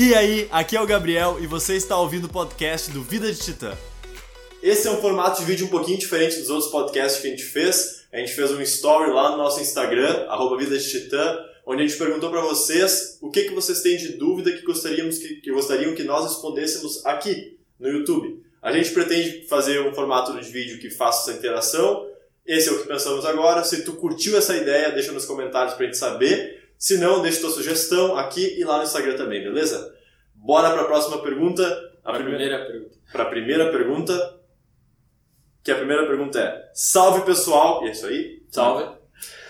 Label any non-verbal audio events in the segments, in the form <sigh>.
E aí, aqui é o Gabriel e você está ouvindo o podcast do Vida de Titã. Esse é um formato de vídeo um pouquinho diferente dos outros podcasts que a gente fez. A gente fez um story lá no nosso Instagram, Vida de Titã, onde a gente perguntou para vocês o que, que vocês têm de dúvida que, gostaríamos que, que gostariam que nós respondêssemos aqui no YouTube. A gente pretende fazer um formato de vídeo que faça essa interação. Esse é o que pensamos agora. Se tu curtiu essa ideia, deixa nos comentários pra gente saber. Se não, deixa tua sugestão aqui e lá no Instagram também, beleza? Bora para a próxima pergunta. A, a primeira, primeira pergunta. Para a primeira pergunta, que a primeira pergunta é: Salve pessoal! E é isso aí? Salve.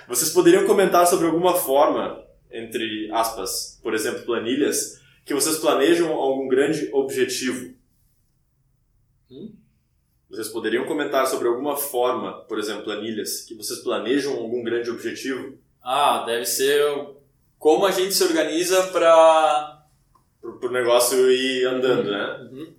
Vocês poderiam comentar sobre alguma forma, entre aspas, por exemplo, planilhas, que vocês planejam algum grande objetivo? Hum? Vocês poderiam comentar sobre alguma forma, por exemplo, planilhas, que vocês planejam algum grande objetivo? Ah, deve ser como a gente se organiza para o negócio ir andando, né? Uhum.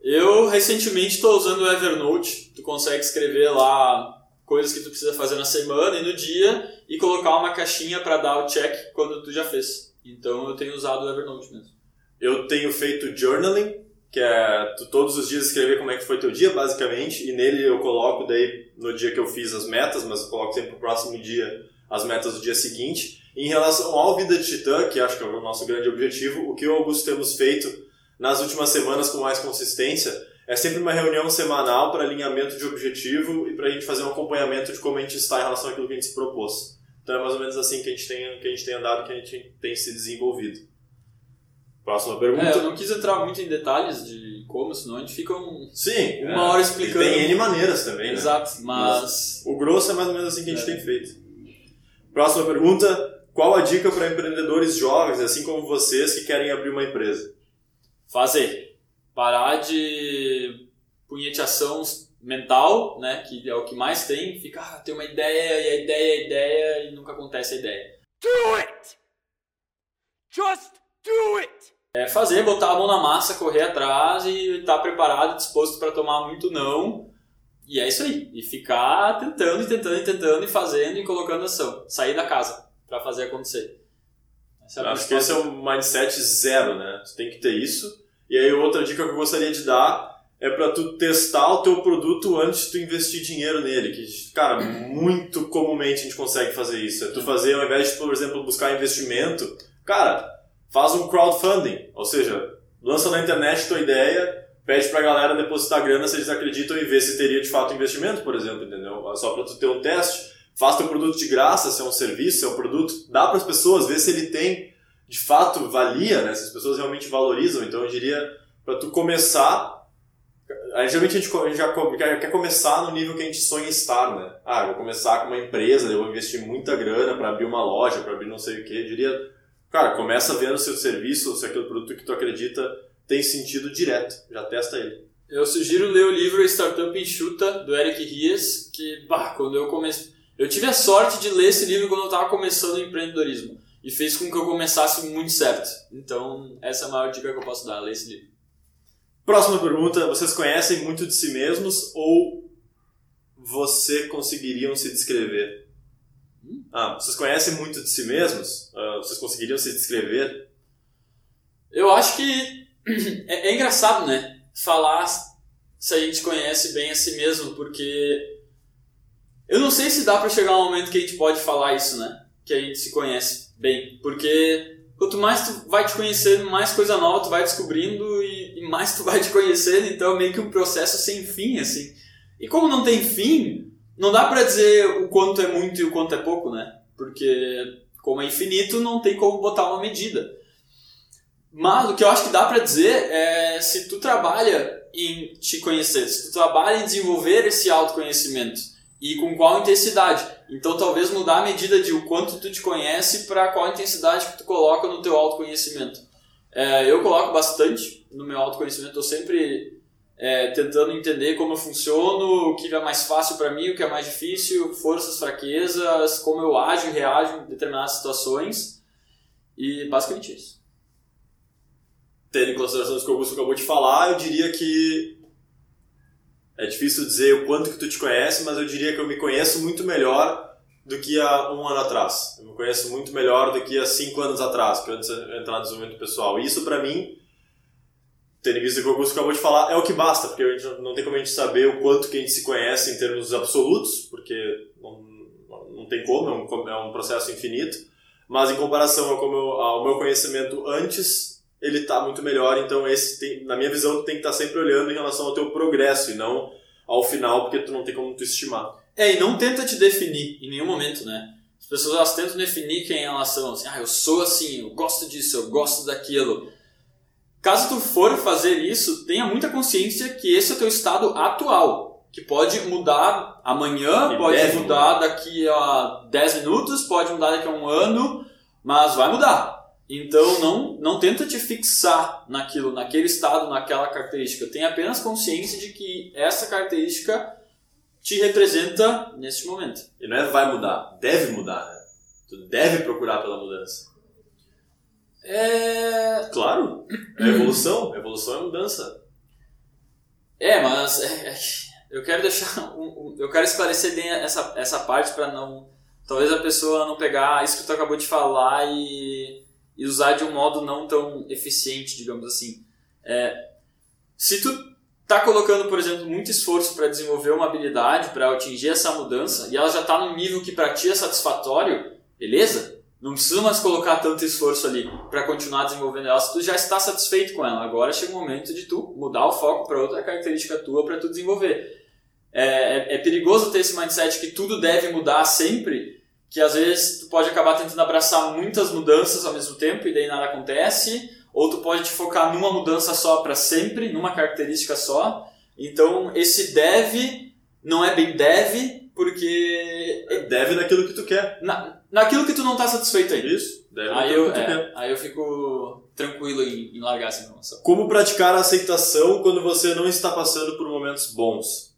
Eu recentemente estou usando o Evernote. Tu consegue escrever lá coisas que tu precisa fazer na semana e no dia e colocar uma caixinha para dar o check quando tu já fez. Então eu tenho usado o Evernote mesmo. Eu tenho feito journaling, que é tu todos os dias escrever como é que foi teu dia, basicamente, e nele eu coloco daí no dia que eu fiz as metas, mas eu coloco sempre pro próximo dia as metas do dia seguinte. Em relação ao Vida de Titã, que acho que é o nosso grande objetivo, o que eu e o Augusto temos feito nas últimas semanas com mais consistência é sempre uma reunião semanal para alinhamento de objetivo e para a gente fazer um acompanhamento de como a gente está em relação àquilo que a gente se propôs. Então é mais ou menos assim que a gente tem, que a gente tem andado, que a gente tem se desenvolvido. Próxima pergunta. É, eu não quis entrar muito em detalhes de como, senão a gente fica um, Sim, uma é. hora explicando. Tem N maneiras também, né? Exato, mas... mas... O grosso é mais ou menos assim que a gente é. tem feito. Próxima pergunta. Qual a dica para empreendedores jovens, assim como vocês, que querem abrir uma empresa? Fazer. Parar de punhetação mental, né, que é o que mais tem, fica, ah, tem uma ideia, e a ideia, a ideia, e nunca acontece a ideia. Do it! Just do it! É fazer, botar a mão na massa, correr atrás e estar tá preparado, disposto para tomar muito não. E é isso aí. E ficar tentando, e tentando, e tentando, e fazendo, e colocando ação. Sair da casa para fazer acontecer. É acho que esse é o mindset zero, né? Você tem que ter isso. E aí outra dica que eu gostaria de dar é para tu testar o teu produto antes de tu investir dinheiro nele. Que, cara, muito comumente a gente consegue fazer isso. É tu fazer, ao invés de, por exemplo, buscar investimento, cara, faz um crowdfunding. Ou seja, lança na internet tua ideia, pede pra galera depositar grana se eles acreditam e ver se teria de fato investimento, por exemplo, entendeu? Só para tu ter um teste faz teu produto de graça, se é um serviço, se é um produto, dá para as pessoas ver se ele tem de fato valia, né? Se as pessoas realmente valorizam. Então eu diria para tu começar, geralmente a gente, já quer, começar no nível que a gente sonha estar, né? Ah, vou começar com uma empresa, eu vou investir muita grana para abrir uma loja, para abrir não sei o que. Eu diria, cara, começa vendo se o serviço, se aquele produto que tu acredita tem sentido direto. Já testa ele. Eu sugiro ler o livro Startup Enxuta, do Eric Ries, que, bah, quando eu comecei eu tive a sorte de ler esse livro quando eu estava começando o empreendedorismo e fez com que eu começasse muito certo. Então, essa é a maior dica que eu posso dar, ler esse livro. Próxima pergunta: vocês conhecem muito de si mesmos ou você conseguiriam se descrever? Hum? Ah, vocês conhecem muito de si mesmos? Vocês conseguiriam se descrever? Eu acho que <clears throat> é, é engraçado, né? Falar se a gente conhece bem a si mesmo, porque eu não sei se dá para chegar um momento que a gente pode falar isso, né? Que a gente se conhece bem. Porque quanto mais tu vai te conhecendo, mais coisa nova tu vai descobrindo e, e mais tu vai te conhecendo. Então é meio que um processo sem fim, assim. E como não tem fim, não dá para dizer o quanto é muito e o quanto é pouco, né? Porque como é infinito, não tem como botar uma medida. Mas o que eu acho que dá para dizer é se tu trabalha em te conhecer, se tu trabalha em desenvolver esse autoconhecimento, e com qual intensidade. Então talvez mudar a medida de o quanto tu te conhece para qual intensidade que tu coloca no teu autoconhecimento. É, eu coloco bastante no meu autoconhecimento, estou sempre é, tentando entender como eu funciono, o que é mais fácil para mim, o que é mais difícil, forças, fraquezas, como eu ajo e reajo em determinadas situações e basicamente isso. Tendo em consideração o que o Augusto acabou de falar, eu diria que é difícil dizer o quanto que tu te conhece, mas eu diria que eu me conheço muito melhor do que há um ano atrás. Eu me conheço muito melhor do que há cinco anos atrás, que antes de entrar no desenvolvimento pessoal. E isso, para mim, tendo em vista que o Augusto acabou de falar, é o que basta, porque a gente não tem como a gente saber o quanto que a gente se conhece em termos absolutos, porque não, não tem como, é um, é um processo infinito. Mas em comparação ao, ao meu conhecimento antes, ele está muito melhor. Então, esse tem, na minha visão, tu tem que estar tá sempre olhando em relação ao teu progresso e não ao final, porque tu não tem como tu estimar. É, e não tenta te definir em nenhum momento, né? As pessoas elas tentam definir quem elas são, assim, ah, eu sou assim, eu gosto disso, eu gosto daquilo. Caso tu for fazer isso, tenha muita consciência que esse é o teu estado atual, que pode mudar amanhã, E pode mudar daqui a 10 minutos, pode mudar daqui a um ano, mas vai mudar. Então não, não tenta te fixar naquilo, naquele estado, naquela característica. Tenha apenas consciência de que essa característica te representa neste momento. E não é vai mudar, deve mudar, né? Tu deve procurar pela mudança. É. Claro, é evolução, evolução é mudança. É, mas é, é, eu quero deixar. Um, um- eu quero esclarecer bem essa, essa parte para não. Talvez a pessoa não pegar isso que tu acabou de falar e, e usar de um modo não tão eficiente, digamos assim. É, se tu tá colocando, por exemplo, muito esforço para desenvolver uma habilidade, para atingir essa mudança, e ela já tá num nível que para ti é satisfatório, beleza? Não precisa mais colocar tanto esforço ali para continuar desenvolvendo ela, se tu já está satisfeito com ela. Agora chega o momento de tu mudar o foco para outra característica tua para tu desenvolver. É, é, é perigoso ter esse mindset que tudo deve mudar sempre, que às vezes tu pode acabar tentando abraçar muitas mudanças ao mesmo tempo e daí nada acontece, ou tu pode te focar numa mudança só para sempre, numa característica só. Então esse deve não é bem deve, porque Deve naquilo que tu quer. na, naquilo que tu não está satisfeito ainda. Isso, deve Aí eu, é, aí eu fico tranquilo em, em largar essa informação. Como praticar a aceitação quando você não está passando por momentos bons?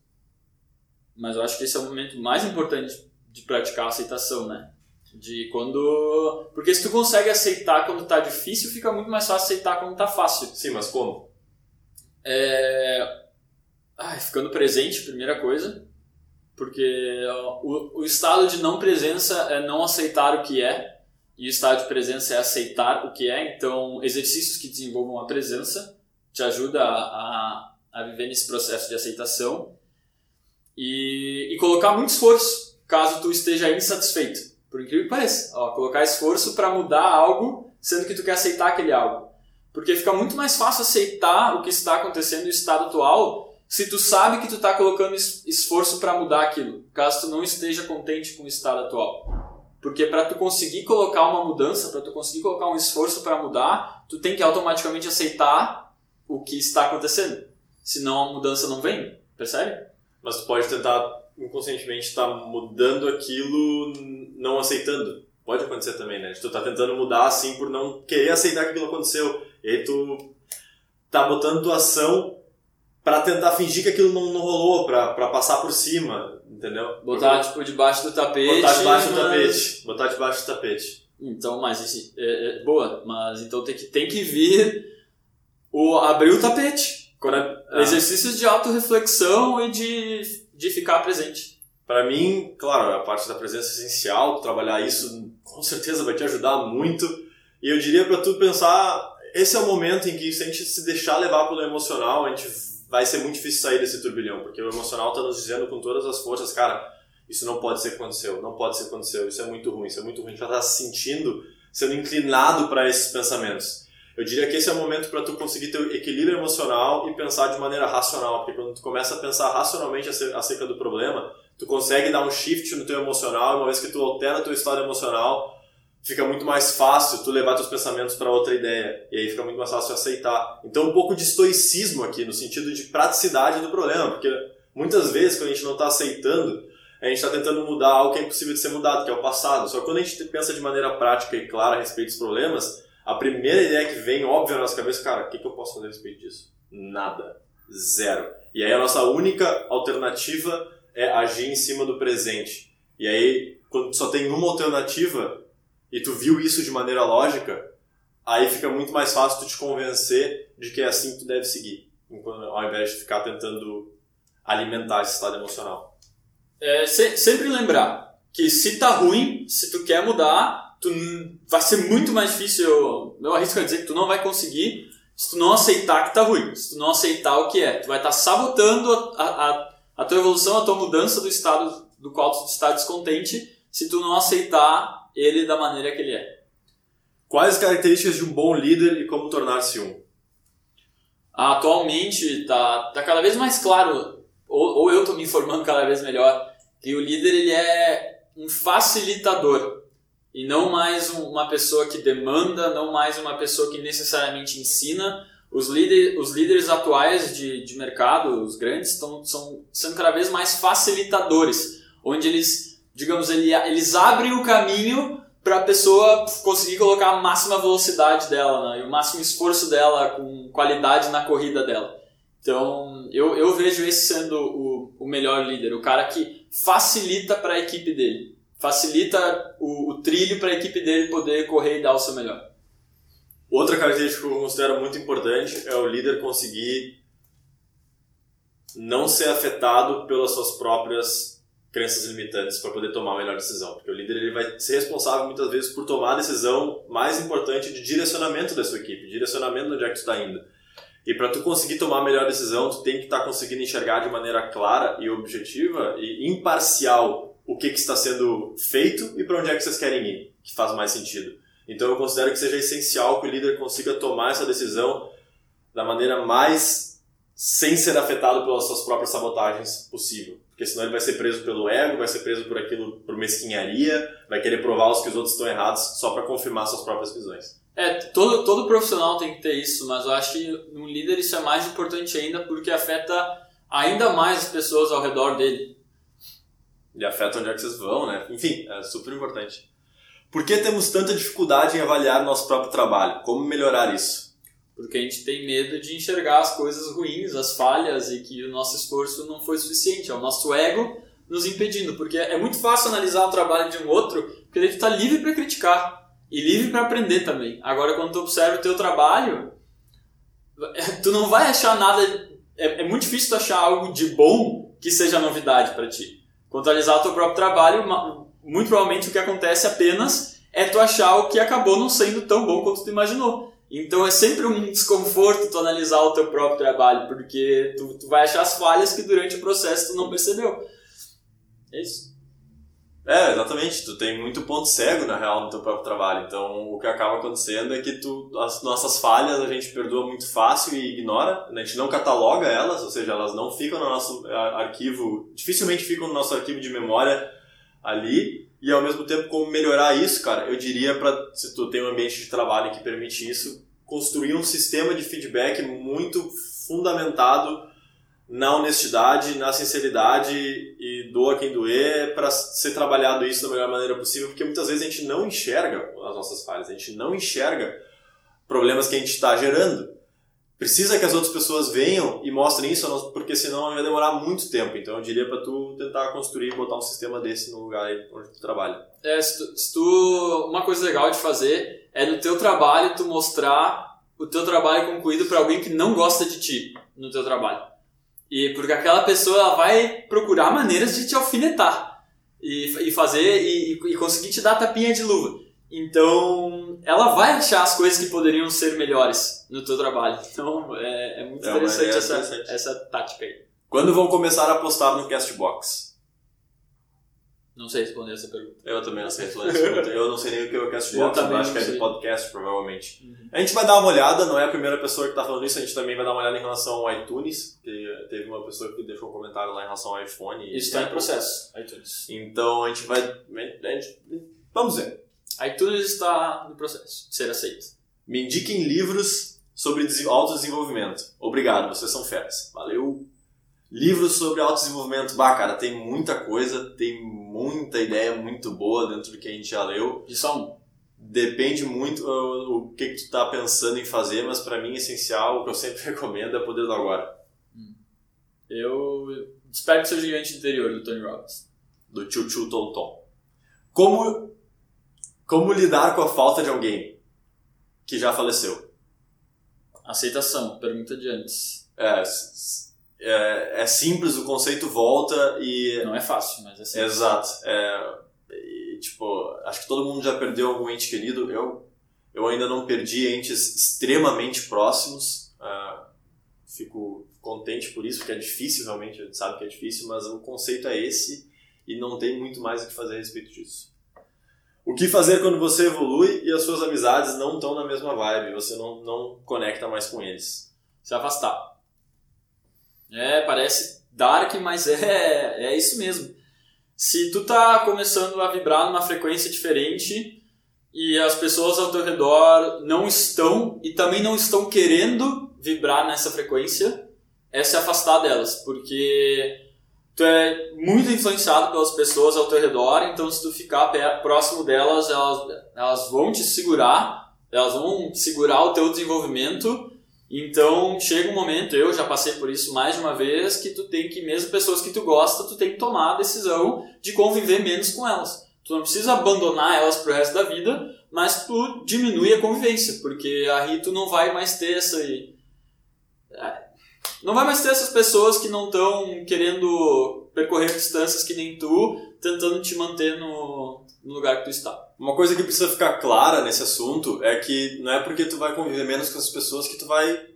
Mas eu acho que esse é o momento mais importante de praticar a aceitação, né? De quando. Porque se tu consegue aceitar quando tá difícil, fica muito mais fácil aceitar quando tá fácil. Sim, mas como? É. Ai, ficando presente, primeira coisa. Porque o, o estado de não presença é não aceitar o que é, e o estado de presença é aceitar o que é. Então, exercícios que desenvolvam a presença te ajuda a, a, a viver nesse processo de aceitação. E, e colocar muito esforço, caso tu esteja insatisfeito. Por incrível que pareça. Ó, colocar esforço para mudar algo, sendo que tu quer aceitar aquele algo. Porque fica muito mais fácil aceitar o que está acontecendo no estado atual se tu sabe que tu está colocando es- esforço para mudar aquilo, caso tu não esteja contente com o estado atual. Porque para tu conseguir colocar uma mudança, para tu conseguir colocar um esforço para mudar, tu tem que automaticamente aceitar o que está acontecendo. Senão a mudança não vem, percebe? Mas tu pode tentar inconscientemente estar mudando aquilo não aceitando. Pode acontecer também, né? Tu tá tentando mudar assim por não querer aceitar que aquilo aconteceu. E aí tu tá botando tua ação pra tentar fingir que aquilo não, não rolou, pra passar por cima, entendeu? Botar tipo debaixo do tapete. Botar debaixo do mas- tapete. Botar debaixo do tapete. Então, mas esse, é, é, boa, mas então tem que, tem que vir o abrir o tapete. É- Ah. Exercícios de autorreflexão e de, de ficar presente. Pra mim, claro, a parte da presença é essencial, trabalhar isso com certeza vai te ajudar muito. E eu diria pra tu pensar, esse é o momento em que se a gente se deixar levar pelo emocional, a gente vai ser muito difícil sair desse turbilhão, porque o emocional tá nos dizendo com todas as forças, cara, isso não pode ser que aconteceu, não pode ser que aconteceu, isso é muito ruim, isso é muito ruim, a gente já tá se sentindo, sendo inclinado para esses pensamentos. Eu diria que esse é o momento para tu conseguir ter equilíbrio emocional e pensar de maneira racional, porque quando tu começa a pensar racionalmente ace- acerca do problema, tu consegue dar um shift no teu emocional, uma vez que tu altera teu estado emocional, fica muito mais fácil tu levar teus pensamentos para outra ideia, e aí fica muito mais fácil aceitar. Então um pouco de estoicismo aqui, no sentido de praticidade do problema, porque muitas vezes quando a gente não está aceitando, a gente está tentando mudar algo que é impossível de ser mudado, que é o passado. Só que quando a gente pensa de maneira prática e clara a respeito dos problemas, a primeira ideia que vem óbvia na nossa cabeça, cara, o que, que eu posso fazer a respeito disso? Nada. Zero. E aí a nossa única alternativa é agir em cima do presente. E aí, quando só tem uma alternativa e tu viu isso de maneira lógica, aí fica muito mais fácil tu te convencer de que é assim que tu deve seguir, ao invés de ficar tentando alimentar esse estado emocional. É, se- sempre lembrar que se tá ruim, se tu quer mudar, tu vai ser muito mais difícil. Eu, eu arrisco a dizer que tu não vai conseguir se tu não aceitar que tá ruim, se tu não aceitar o que é. Tu vai estar sabotando a, a, a, a tua evolução, a tua mudança do estado do qual tu está descontente, se tu não aceitar ele da maneira que ele é. Quais as características de um bom líder e como tornar-se um? Atualmente tá, tá cada vez mais claro, ou, ou eu tô me informando cada vez melhor, que o líder ele é um facilitador e não mais um- uma pessoa que demanda, não mais uma pessoa que necessariamente ensina. Os, líder, os líderes atuais de, de mercado, os grandes, estão são sendo cada vez mais facilitadores, onde eles, digamos, ele, eles abrem o caminho para a pessoa conseguir colocar a máxima velocidade dela né, e o máximo esforço dela com qualidade na corrida dela. Então, eu, eu vejo esse sendo o, o melhor líder, o cara que facilita para a equipe dele, facilita o, o trilho para a equipe dele poder correr e dar o seu melhor. Outra característica que eu considero muito importante é o líder conseguir não ser afetado pelas suas próprias crenças limitantes para poder tomar a melhor decisão. Porque o líder ele vai ser responsável muitas vezes por tomar a decisão mais importante de direcionamento da sua equipe, direcionamento de onde é que tu está indo. E para tu conseguir tomar a melhor decisão, tu tem que estar conseguindo enxergar de maneira clara e objetiva e imparcial o que, que está sendo feito e para onde é que vocês querem ir, que faz mais sentido. Então eu considero que seja essencial que o líder consiga tomar essa decisão da maneira mais sem ser afetado pelas suas próprias sabotagens possível. Porque senão ele vai ser preso pelo ego, vai ser preso por aquilo, por mesquinharia, vai querer provar os que os outros estão errados só para confirmar suas próprias visões. É, todo, todo profissional tem que ter isso, mas eu acho que num líder isso é mais importante ainda porque afeta ainda mais as pessoas ao redor dele. E afeta onde é que vocês vão, né? Enfim, é super importante. Por que temos tanta dificuldade em avaliar nosso próprio trabalho? Como melhorar isso? Porque a gente tem medo de enxergar as coisas ruins, as falhas e que o nosso esforço não foi suficiente. É o nosso ego nos impedindo. Porque é muito fácil analisar o trabalho de um outro, porque ele está livre para criticar e livre para aprender também. Agora, quando tu observa o teu trabalho, <laughs> tu não vai achar nada. É, é muito difícil tu achar algo de bom que seja novidade para ti. Quando analisar o teu próprio trabalho, muito provavelmente o que acontece apenas é tu achar o que acabou não sendo tão bom quanto tu imaginou. Então é sempre um desconforto tu analisar o teu próprio trabalho, porque tu, tu vai achar as falhas que durante o processo tu não percebeu. É isso. É, exatamente. Tu tem muito ponto cego, na real, no teu próprio trabalho. Então, o que acaba acontecendo é que tu, as nossas falhas a gente perdoa muito fácil e ignora. A gente não cataloga elas, ou seja, elas não ficam no nosso ah, arquivo, dificilmente ficam no nosso arquivo de memória ali. E ao mesmo tempo, como melhorar isso, cara, eu diria para se tu tem um ambiente de trabalho que permite isso, construir um sistema de feedback muito fundamentado na honestidade, na sinceridade e doa quem doer para ser trabalhado isso da melhor maneira possível, porque muitas vezes a gente não enxerga as nossas falhas, a gente não enxerga problemas que a gente está gerando. Precisa que as outras pessoas venham e mostrem isso, porque senão vai demorar muito tempo. Então eu diria para tu tentar construir, botar um sistema desse no lugar onde tu trabalha. É, se tu, se tu- uma coisa legal de fazer é no teu trabalho tu mostrar o teu trabalho concluído para alguém que não gosta de ti no teu trabalho. E porque aquela pessoa ela vai procurar maneiras de te alfinetar e, e fazer e, e conseguir te dar tapinha de luva. Então, ela vai achar as coisas que poderiam ser melhores no teu trabalho. Então, é, é muito É interessante, ideia essa, interessante. essa tática aí. Quando vão começar a postar no Castbox? Não sei responder essa pergunta. Eu também não sei responder essa pergunta. Eu não sei nem o que é o Castbox, eu acho que é de podcast, provavelmente. A gente vai dar uma olhada, não é a primeira pessoa que está falando isso, a gente também vai dar uma olhada em relação ao iTunes, que teve uma pessoa que deixou um comentário lá em relação ao iPhone. Isso está em processo. iTunes. Então a gente vai. a gente- vamos ver. iTunes está no processo de ser aceito. Me indiquem livros sobre desen- autodesenvolvimento. Obrigado, vocês são feras. Valeu! Livros sobre autodesenvolvimento. Bah, cara, tem muita coisa, tem muita ideia muito boa dentro do que a gente já leu. De só um. Depende muito uh, o que, que tu tá pensando em fazer, mas para mim essencial, o que eu sempre <laughs> recomendo é Poder do Agora, Eu Desperte seu gigante interior, do Tony Robbins. do Tio Tio Tom Tom. Como, como lidar com a falta de alguém que já faleceu? Aceitação, pergunta de antes. É, é, é simples, o conceito volta e Não é fácil, mas é assim. Exato. É, e, tipo, acho que todo mundo já perdeu algum ente querido. Eu, eu ainda não perdi entes extremamente próximos. Uh, fico contente por isso, porque é difícil realmente, a gente sabe que é difícil, mas o conceito é esse e não tem muito mais o que fazer a respeito disso. O que fazer quando você evolui e as suas amizades não estão na mesma vibe, você não, não conecta mais com eles? Se afastar. É, parece dark, mas é, é isso mesmo. Se tu tá começando a vibrar numa frequência diferente e as pessoas ao teu redor não estão e também não estão querendo vibrar nessa frequência, é se afastar delas, porque tu é muito influenciado pelas pessoas ao teu redor, então se tu ficar próximo delas, elas, elas vão te segurar, elas vão segurar o teu desenvolvimento então chega um momento, eu já passei por isso mais de uma vez, que tu tem que, mesmo pessoas que tu gosta, tu tem que tomar a decisão de conviver menos com elas. Tu não precisa abandonar elas pro resto da vida, mas tu diminui a convivência, porque aí tu não vai mais ter essa. Não vai mais ter essas pessoas que não estão querendo percorrer distâncias que nem tu, tentando te manter no, no lugar que tu está. Uma coisa que precisa ficar clara nesse assunto é que não é porque tu vai conviver menos com as pessoas que tu vai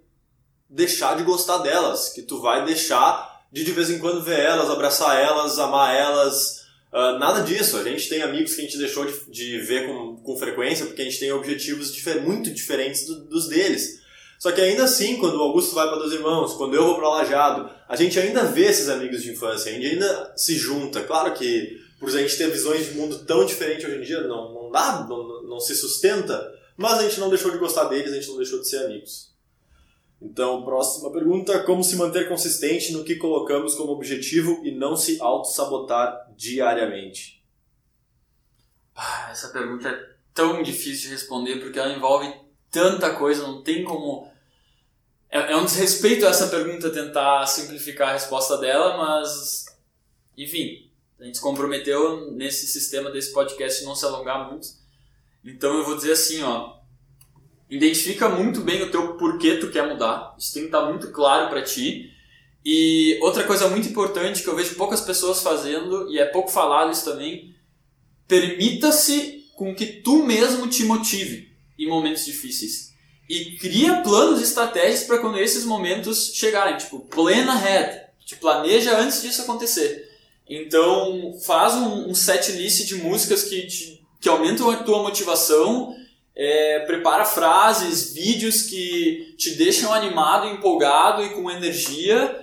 deixar de gostar delas, que tu vai deixar de de vez em quando ver elas, abraçar elas, amar elas. Uh, nada disso. A gente tem amigos que a gente deixou de, de ver com, com frequência porque a gente tem objetivos difer muito diferentes do, dos deles. Só que ainda assim, quando o Augusto vai para Dois Irmãos, quando eu vou para Lajado, a gente ainda vê esses amigos de infância, a gente ainda se junta. Claro que por a gente ter visões de mundo tão diferentes hoje em dia, não, não dá, não, não se sustenta, mas a gente não deixou de gostar deles, a gente não deixou de ser amigos. Então, próxima pergunta: como se manter consistente no que colocamos como objetivo e não se auto-sabotar diariamente? Ah, essa pergunta é tão difícil de responder porque ela envolve tanta coisa, não tem como. É, é um desrespeito essa pergunta tentar simplificar a resposta dela, mas. Enfim, a gente se comprometeu nesse sistema desse podcast não se alongar muito. Então eu vou dizer assim, ó, identifica muito bem o teu porquê tu quer mudar. Isso tem que estar muito claro para ti. E outra coisa muito importante que eu vejo poucas pessoas fazendo e é pouco falado isso também, permita-se com que tu mesmo te motive em momentos difíceis. E cria planos e estratégias para quando esses momentos chegarem, tipo, plan ahead, te planeja antes disso acontecer. Então, faz um, um set list de músicas que, te, que aumentam a tua motivação, é, prepara frases, vídeos que te deixam animado, empolgado e com energia,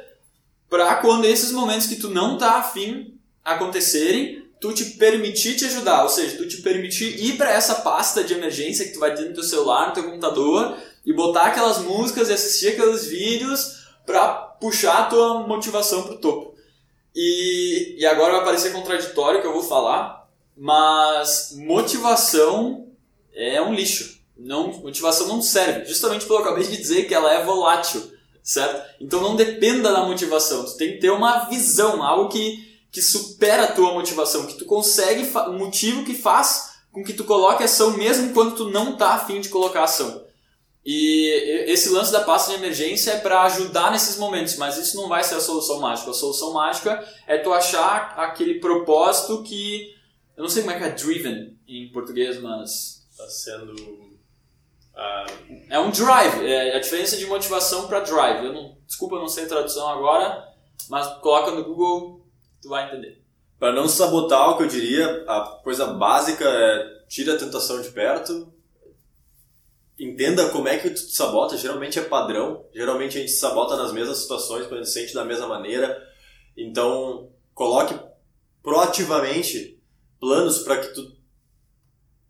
para quando esses momentos que tu não tá afim acontecerem, tu te permitir te ajudar, ou seja, tu te permitir ir para essa pasta de emergência que tu vai ter no teu celular, no teu computador e botar aquelas músicas e assistir aqueles vídeos para puxar a tua motivação pro topo. E, e agora vai parecer contraditório o que eu vou falar, mas motivação é um lixo. Não, motivação não serve, justamente pelo que eu acabei de dizer que ela é volátil, certo? Então não dependa da motivação, tu tem que ter uma visão, algo que, que supera a tua motivação, que tu consegue, um motivo que faz com que tu coloque ação mesmo quando tu não tá afim de colocar ação. E esse lance da pasta de emergência é para ajudar nesses momentos, mas isso não vai ser a solução mágica. A solução mágica é tu achar aquele propósito que. Eu não sei como é que é driven em português, mas. Está sendo. Uh... É um drive, é a diferença de motivação para drive. Eu não, desculpa, eu não sei a tradução agora, mas coloca no Google, tu vai entender. Para não sabotar, o que eu diria, a coisa básica é tira a tentação de perto, entenda como é que tu te sabota, geralmente é padrão, geralmente a gente se sabota nas mesmas situações, quando a gente se sente da mesma maneira, então coloque proativamente planos para que tu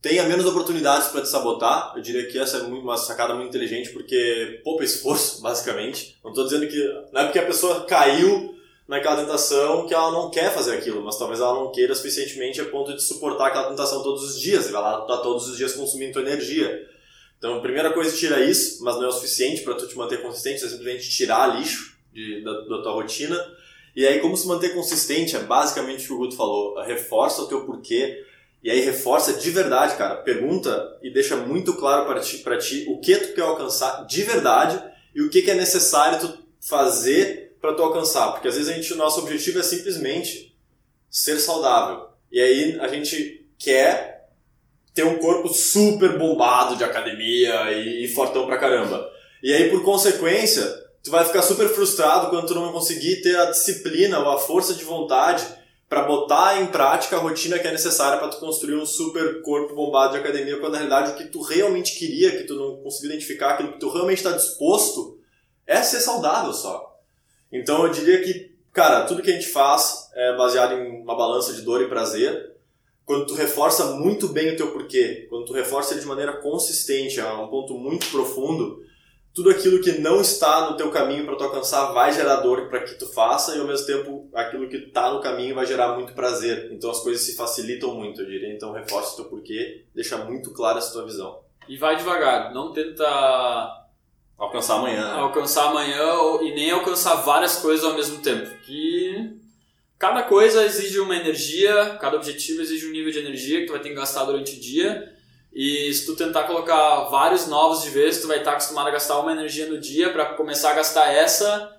tenha menos oportunidades para te sabotar, eu diria que essa é uma sacada muito inteligente, porque poupa esforço, <laughs> basicamente, não estou dizendo que, não é porque a pessoa caiu naquela tentação que ela não quer fazer aquilo, mas talvez ela não queira suficientemente a ponto de suportar aquela tentação todos os dias, e vai lá tá todos os dias consumindo tua energia. Então, a primeira coisa, tira isso, mas não é o suficiente para tu te manter consistente, é simplesmente tirar lixo de, da, da, tua rotina. E aí, como se manter consistente é basicamente o que o Guto falou, reforça o teu porquê, e aí reforça de verdade, cara, pergunta e deixa muito claro para ti, ti o que tu quer alcançar de verdade e o que, que é necessário tu fazer para tu alcançar, porque às vezes a gente, o nosso objetivo é simplesmente ser saudável. E aí a gente quer ter um corpo super bombado de academia e, e fortão pra caramba. E aí, por consequência, tu vai ficar super frustrado quando tu não conseguir ter a disciplina ou a força de vontade para botar em prática a rotina que é necessária para tu construir um super corpo bombado de academia, quando na realidade o que tu realmente queria, que tu não conseguiu identificar, aquilo que tu realmente está disposto, é ser saudável só. Então eu diria que, cara, tudo que a gente faz é baseado em uma balança de dor e prazer. Quando tu reforça muito bem o teu porquê, quando tu reforça ele de maneira consistente, a um ponto muito profundo, tudo aquilo que não está no teu caminho para tu alcançar vai gerar dor para que tu faça e ao mesmo tempo aquilo que está no caminho vai gerar muito prazer. Então as coisas se facilitam muito, eu diria. Então reforça o teu porquê, deixa muito clara essa tua visão. E vai devagar, não tenta alcançar amanhã. Alcançar amanhã e nem alcançar várias coisas ao mesmo tempo. Que cada coisa exige uma energia, cada objetivo exige um nível de energia que tu vai ter que gastar durante o dia. E se tu tentar colocar vários novos de vez, tu vai estar acostumado a gastar uma energia no dia para começar a gastar essa.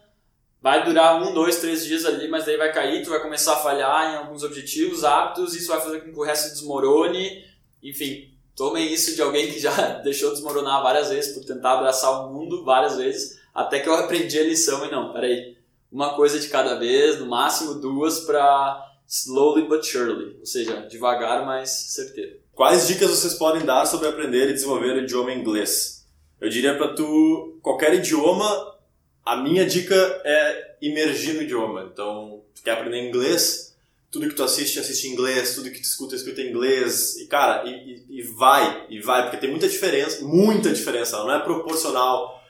Vai durar um, dois, três dias ali, mas daí vai cair, tu vai começar a falhar em alguns objetivos, hábitos, isso vai fazer com que o resto desmorone. Enfim, tomem isso de alguém que já <laughs> deixou desmoronar várias vezes por tentar abraçar o mundo várias vezes, até que eu aprendi a lição e não, peraí, uma coisa de cada vez, no máximo duas para slowly but surely, ou seja, devagar, mas certeiro. Quais dicas vocês podem dar sobre aprender e desenvolver o idioma inglês? Eu diria para tu, qualquer idioma, a minha dica é imergir no idioma. Então, tu quer aprender inglês, tudo que tu assiste, assiste em inglês, tudo que tu escuta, escuta em inglês. E, cara, e, e, vai, e vai, porque tem muita diferença, muita diferença, não é proporcional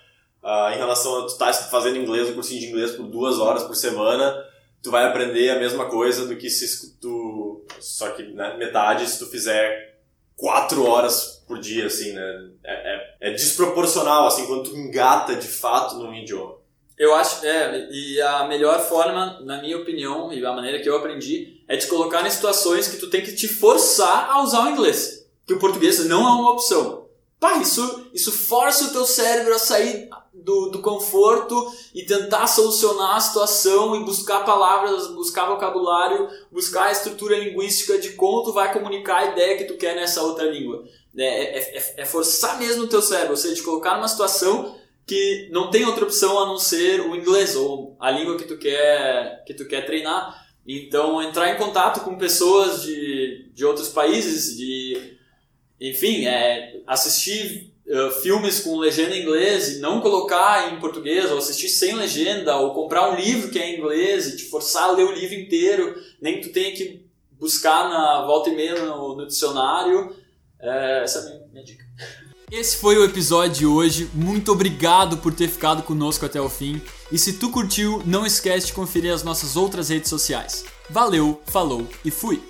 uh, em relação a tu estar tá fazendo inglês, um cursinho de inglês por duas horas por semana, tu vai aprender a mesma coisa do que se tu, só que né, metade se tu fizer quatro horas por dia, assim, né? É, é, é, desproporcional, assim, quando tu engata de fato num idioma. Eu acho, é, e a melhor forma, na minha opinião, e a maneira que eu aprendi, é te colocar em situações que tu tem que te forçar a usar o inglês. Que o português não é uma opção. Pá, isso, isso força o teu cérebro a sair do, do conforto e tentar solucionar a situação e buscar palavras, buscar vocabulário, buscar a estrutura linguística de como tu vai comunicar a ideia que tu quer nessa outra língua. É, é, é, é forçar mesmo o teu cérebro, ou seja, te colocar numa situação que não tem outra opção a não ser o inglês ou a língua que tu quer, que tu quer treinar. Então, entrar em contato com pessoas de, de outros países, de, enfim, é, assistir uh, filmes com legenda em inglês e não colocar em português, ou assistir sem legenda, ou comprar um livro que é em inglês e te forçar a ler o livro inteiro, nem que tu tenha que buscar na volta e meia no, no dicionário. É, essa é a minha, minha dica. <laughs> Esse foi o episódio de hoje. Muito obrigado por ter ficado conosco até o fim. E se tu curtiu, não esquece de conferir as nossas outras redes sociais. Valeu, falou e fui!